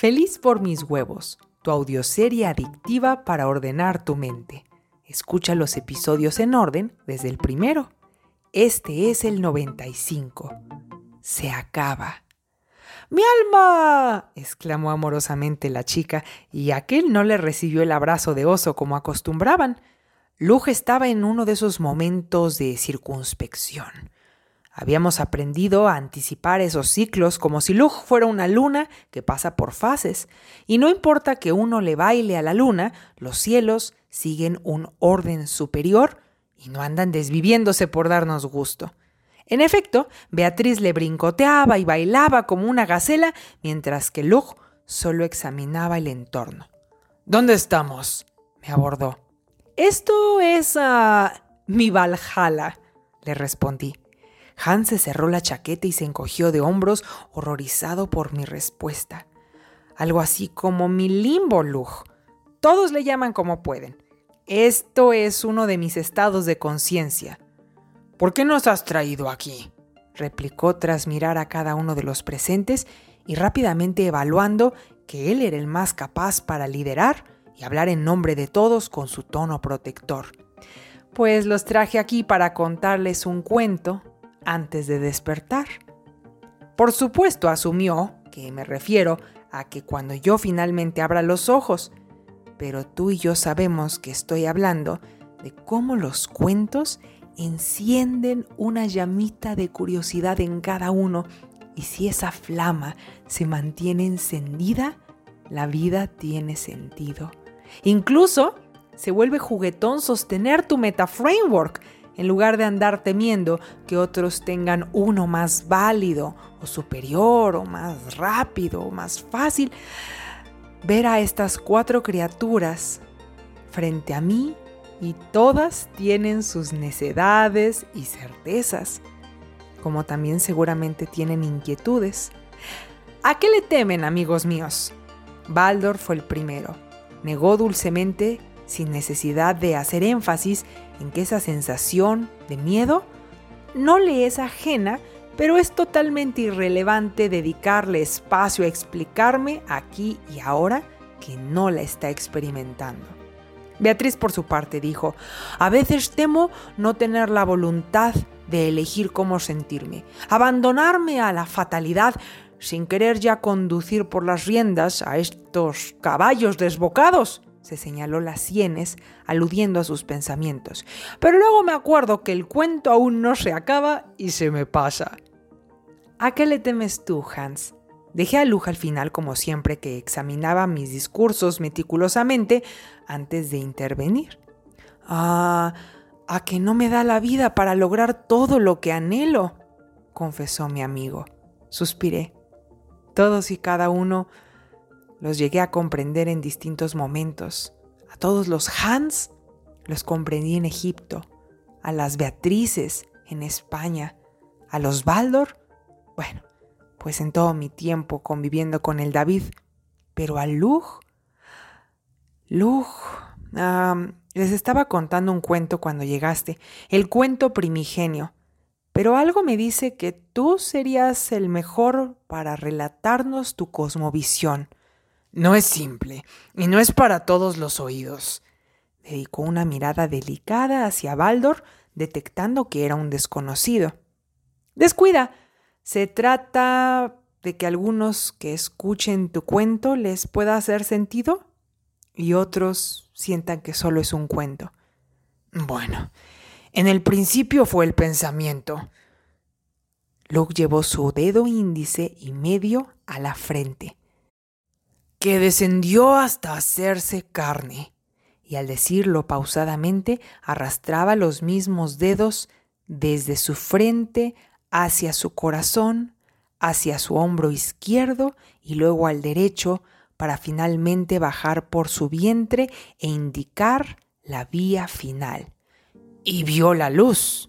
Feliz por mis huevos, tu audioserie adictiva para ordenar tu mente. Escucha los episodios en orden desde el primero. Este es el 95. Se acaba. ¡Mi alma! exclamó amorosamente la chica, y aquel no le recibió el abrazo de oso como acostumbraban. Lug estaba en uno de esos momentos de circunspección. Habíamos aprendido a anticipar esos ciclos como si Lug fuera una luna que pasa por fases, y no importa que uno le baile a la luna, los cielos siguen un orden superior y no andan desviviéndose por darnos gusto. En efecto, Beatriz le brincoteaba y bailaba como una gacela, mientras que Lug solo examinaba el entorno. ¿Dónde estamos? me abordó. Esto es uh, mi Valhalla, le respondí. Hans se cerró la chaqueta y se encogió de hombros, horrorizado por mi respuesta. Algo así como mi limbo, Lug. Todos le llaman como pueden. Esto es uno de mis estados de conciencia. ¿Por qué nos has traído aquí? replicó tras mirar a cada uno de los presentes y rápidamente evaluando que él era el más capaz para liderar y hablar en nombre de todos con su tono protector. Pues los traje aquí para contarles un cuento antes de despertar. Por supuesto asumió que me refiero a que cuando yo finalmente abra los ojos, pero tú y yo sabemos que estoy hablando de cómo los cuentos encienden una llamita de curiosidad en cada uno y si esa flama se mantiene encendida, la vida tiene sentido. Incluso se vuelve juguetón sostener tu metaframework en lugar de andar temiendo que otros tengan uno más válido o superior o más rápido o más fácil. Ver a estas cuatro criaturas frente a mí y todas tienen sus necedades y certezas, como también seguramente tienen inquietudes. ¿A qué le temen, amigos míos? Baldor fue el primero. Negó dulcemente, sin necesidad de hacer énfasis en que esa sensación de miedo no le es ajena, pero es totalmente irrelevante dedicarle espacio a explicarme aquí y ahora que no la está experimentando. Beatriz por su parte dijo, a veces temo no tener la voluntad de elegir cómo sentirme, abandonarme a la fatalidad sin querer ya conducir por las riendas a estos caballos desbocados. Se señaló las sienes, aludiendo a sus pensamientos. Pero luego me acuerdo que el cuento aún no se acaba y se me pasa. ¿A qué le temes tú, Hans? Dejé a Luja al final, como siempre, que examinaba mis discursos meticulosamente antes de intervenir. Ah, a que no me da la vida para lograr todo lo que anhelo, confesó mi amigo. Suspiré. Todos y cada uno los llegué a comprender en distintos momentos. A todos los Hans los comprendí en Egipto, a las Beatrices en España, a los Baldor, bueno, pues en todo mi tiempo conviviendo con el David, pero a Lug, Lug, les estaba contando un cuento cuando llegaste, el cuento primigenio, pero algo me dice que tú serías el mejor para relatarnos tu cosmovisión. No es simple, y no es para todos los oídos. Dedicó una mirada delicada hacia Baldor, detectando que era un desconocido. Descuida, se trata de que algunos que escuchen tu cuento les pueda hacer sentido y otros sientan que solo es un cuento. Bueno, en el principio fue el pensamiento. Luke llevó su dedo índice y medio a la frente, que descendió hasta hacerse carne, y al decirlo pausadamente arrastraba los mismos dedos desde su frente hacia su corazón, hacia su hombro izquierdo y luego al derecho para finalmente bajar por su vientre e indicar la vía final. Y vio la luz.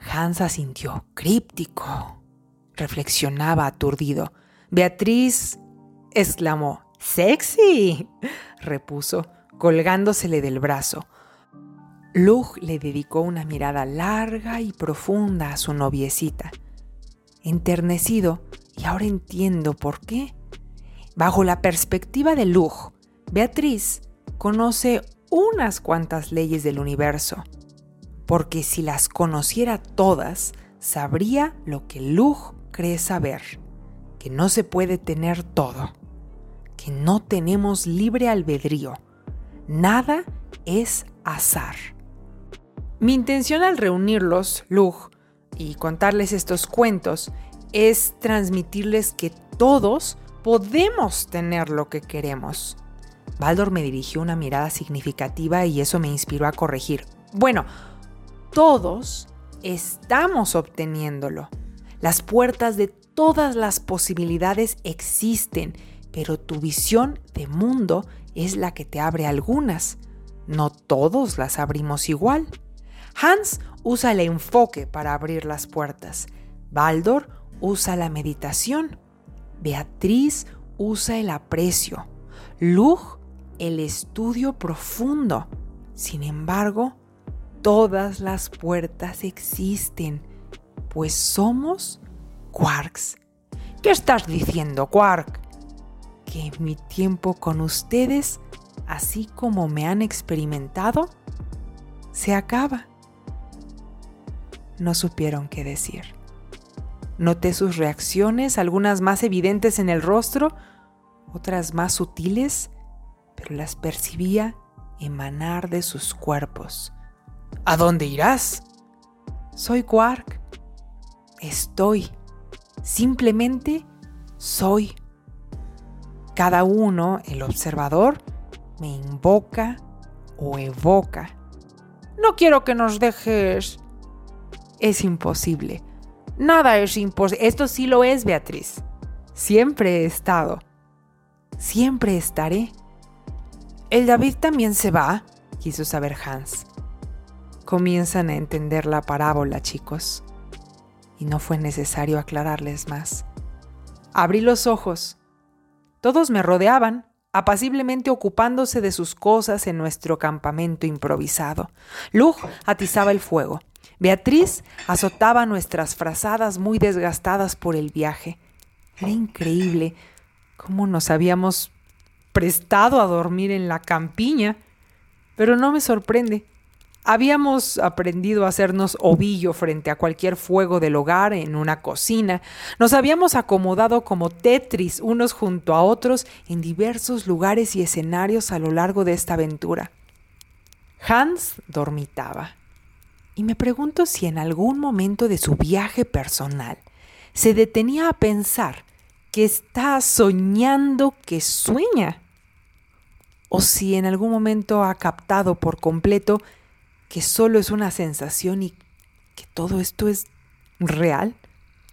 Hansa sintió críptico. Reflexionaba aturdido. Beatriz exclamó, ¡Sexy! repuso, colgándosele del brazo. Lug le dedicó una mirada larga y profunda a su noviecita. Enternecido, y ahora entiendo por qué, Bajo la perspectiva de Lug, Beatriz conoce unas cuantas leyes del universo, porque si las conociera todas, sabría lo que Lug cree saber, que no se puede tener todo, que no tenemos libre albedrío, nada es azar. Mi intención al reunirlos, Lug, y contarles estos cuentos es transmitirles que todos podemos tener lo que queremos. Baldor me dirigió una mirada significativa y eso me inspiró a corregir. Bueno, todos estamos obteniéndolo. Las puertas de todas las posibilidades existen, pero tu visión de mundo es la que te abre algunas. No todos las abrimos igual. Hans usa el enfoque para abrir las puertas. Baldor usa la meditación. Beatriz usa el aprecio. Lug el estudio profundo. Sin embargo, todas las puertas existen, pues somos quarks. ¿Qué estás diciendo, quark? Que mi tiempo con ustedes, así como me han experimentado, se acaba. No supieron qué decir. Noté sus reacciones, algunas más evidentes en el rostro, otras más sutiles, pero las percibía emanar de sus cuerpos. ¿A dónde irás? Soy Quark. Estoy. Simplemente soy. Cada uno, el observador, me invoca o evoca. No quiero que nos dejes. Es imposible. Nada es imposible. Esto sí lo es, Beatriz. Siempre he estado. Siempre estaré. ¿El David también se va? quiso saber Hans. Comienzan a entender la parábola, chicos. Y no fue necesario aclararles más. Abrí los ojos. Todos me rodeaban, apaciblemente ocupándose de sus cosas en nuestro campamento improvisado. Lug atizaba el fuego. Beatriz azotaba nuestras frazadas muy desgastadas por el viaje. Era increíble cómo nos habíamos prestado a dormir en la campiña, pero no me sorprende. Habíamos aprendido a hacernos ovillo frente a cualquier fuego del hogar en una cocina. Nos habíamos acomodado como Tetris unos junto a otros en diversos lugares y escenarios a lo largo de esta aventura. Hans dormitaba y me pregunto si en algún momento de su viaje personal se detenía a pensar que está soñando que sueña, o si en algún momento ha captado por completo que solo es una sensación y que todo esto es real,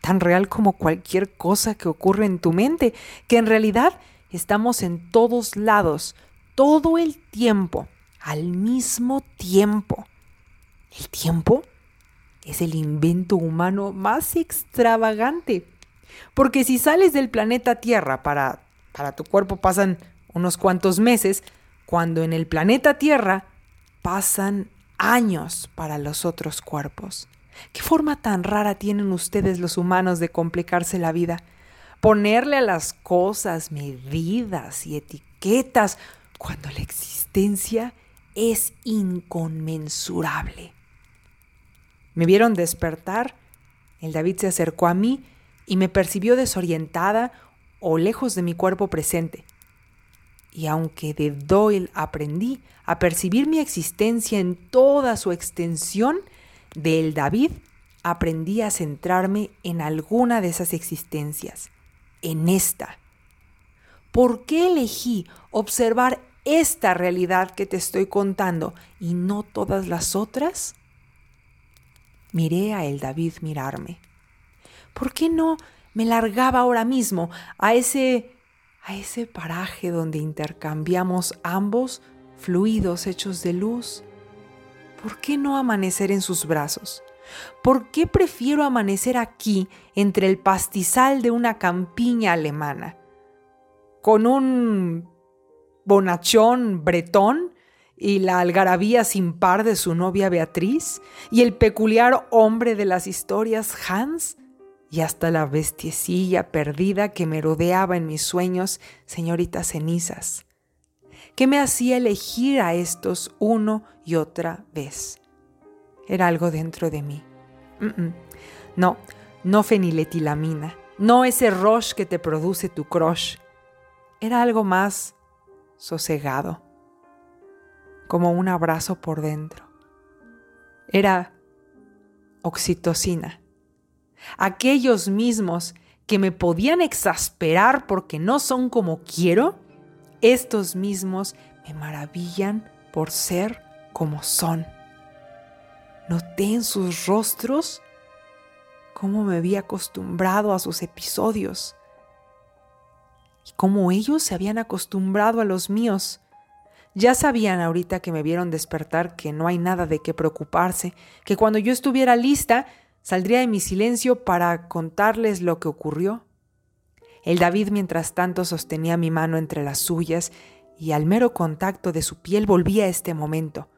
tan real como cualquier cosa que ocurre en tu mente, que en realidad estamos en todos lados, todo el tiempo, al mismo tiempo. El tiempo es el invento humano más extravagante. Porque si sales del planeta Tierra para, para tu cuerpo pasan unos cuantos meses, cuando en el planeta Tierra pasan años para los otros cuerpos. ¿Qué forma tan rara tienen ustedes los humanos de complicarse la vida? Ponerle a las cosas medidas y etiquetas cuando la existencia es inconmensurable. Me vieron despertar, el David se acercó a mí y me percibió desorientada o lejos de mi cuerpo presente. Y aunque de Doyle aprendí a percibir mi existencia en toda su extensión, del David aprendí a centrarme en alguna de esas existencias, en esta. ¿Por qué elegí observar esta realidad que te estoy contando y no todas las otras? Miré a el David mirarme. ¿Por qué no me largaba ahora mismo a ese a ese paraje donde intercambiamos ambos fluidos hechos de luz? ¿Por qué no amanecer en sus brazos? ¿Por qué prefiero amanecer aquí entre el pastizal de una campiña alemana? Con un bonachón bretón y la algarabía sin par de su novia Beatriz y el peculiar hombre de las historias Hans, y hasta la bestiecilla perdida que me rodeaba en mis sueños, señoritas cenizas, que me hacía elegir a estos uno y otra vez. Era algo dentro de mí. No, no feniletilamina, no ese rush que te produce tu crush. Era algo más sosegado, como un abrazo por dentro. Era oxitocina aquellos mismos que me podían exasperar porque no son como quiero, estos mismos me maravillan por ser como son. Noté en sus rostros cómo me había acostumbrado a sus episodios y cómo ellos se habían acostumbrado a los míos. Ya sabían ahorita que me vieron despertar que no hay nada de qué preocuparse, que cuando yo estuviera lista Saldría de mi silencio para contarles lo que ocurrió. El David mientras tanto sostenía mi mano entre las suyas y al mero contacto de su piel volvía a este momento.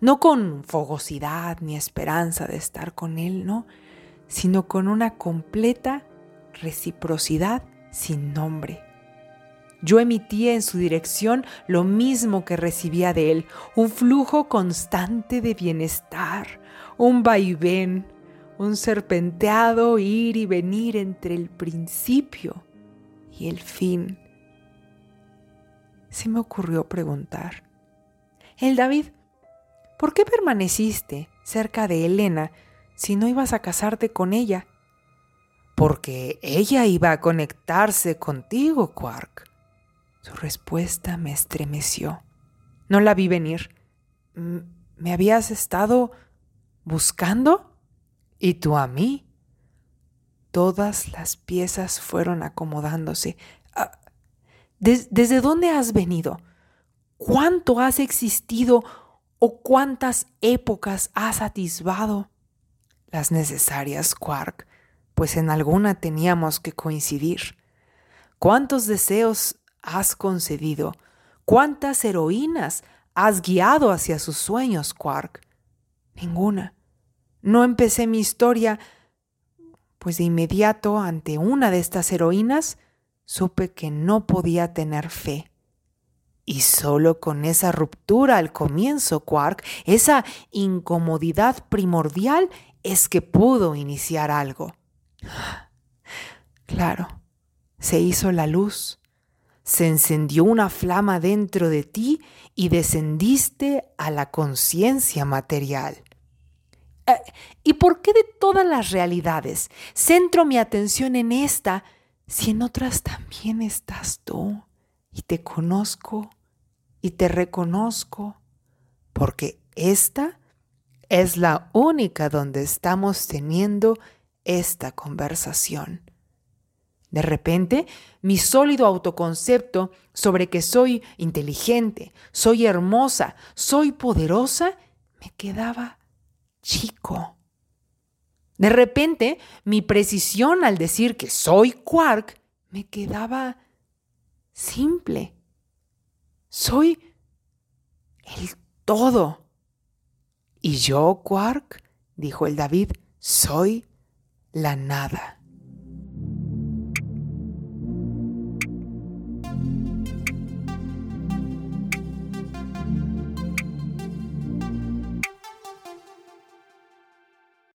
No con fogosidad ni esperanza de estar con él, no, sino con una completa reciprocidad sin nombre. Yo emitía en su dirección lo mismo que recibía de él, un flujo constante de bienestar, un vaivén, un serpenteado ir y venir entre el principio y el fin. Se me ocurrió preguntar, el David, ¿por qué permaneciste cerca de Elena si no ibas a casarte con ella? Porque ella iba a conectarse contigo, Quark. Su respuesta me estremeció. No la vi venir. ¿Me habías estado buscando? ¿Y tú a mí? Todas las piezas fueron acomodándose. Ah, ¿Desde dónde has venido? ¿Cuánto has existido o cuántas épocas has atisbado? Las necesarias, Quark, pues en alguna teníamos que coincidir. ¿Cuántos deseos has concedido? ¿Cuántas heroínas has guiado hacia sus sueños, Quark? Ninguna. No empecé mi historia, pues de inmediato ante una de estas heroínas supe que no podía tener fe. Y solo con esa ruptura al comienzo, Quark, esa incomodidad primordial, es que pudo iniciar algo. Claro, se hizo la luz, se encendió una flama dentro de ti y descendiste a la conciencia material. Eh, ¿Y por qué de todas las realidades centro mi atención en esta si en otras también estás tú y te conozco y te reconozco? Porque esta es la única donde estamos teniendo esta conversación. De repente, mi sólido autoconcepto sobre que soy inteligente, soy hermosa, soy poderosa, me quedaba chico. De repente, mi precisión al decir que soy Quark me quedaba simple. Soy el todo. Y yo, Quark, dijo el David, soy la nada.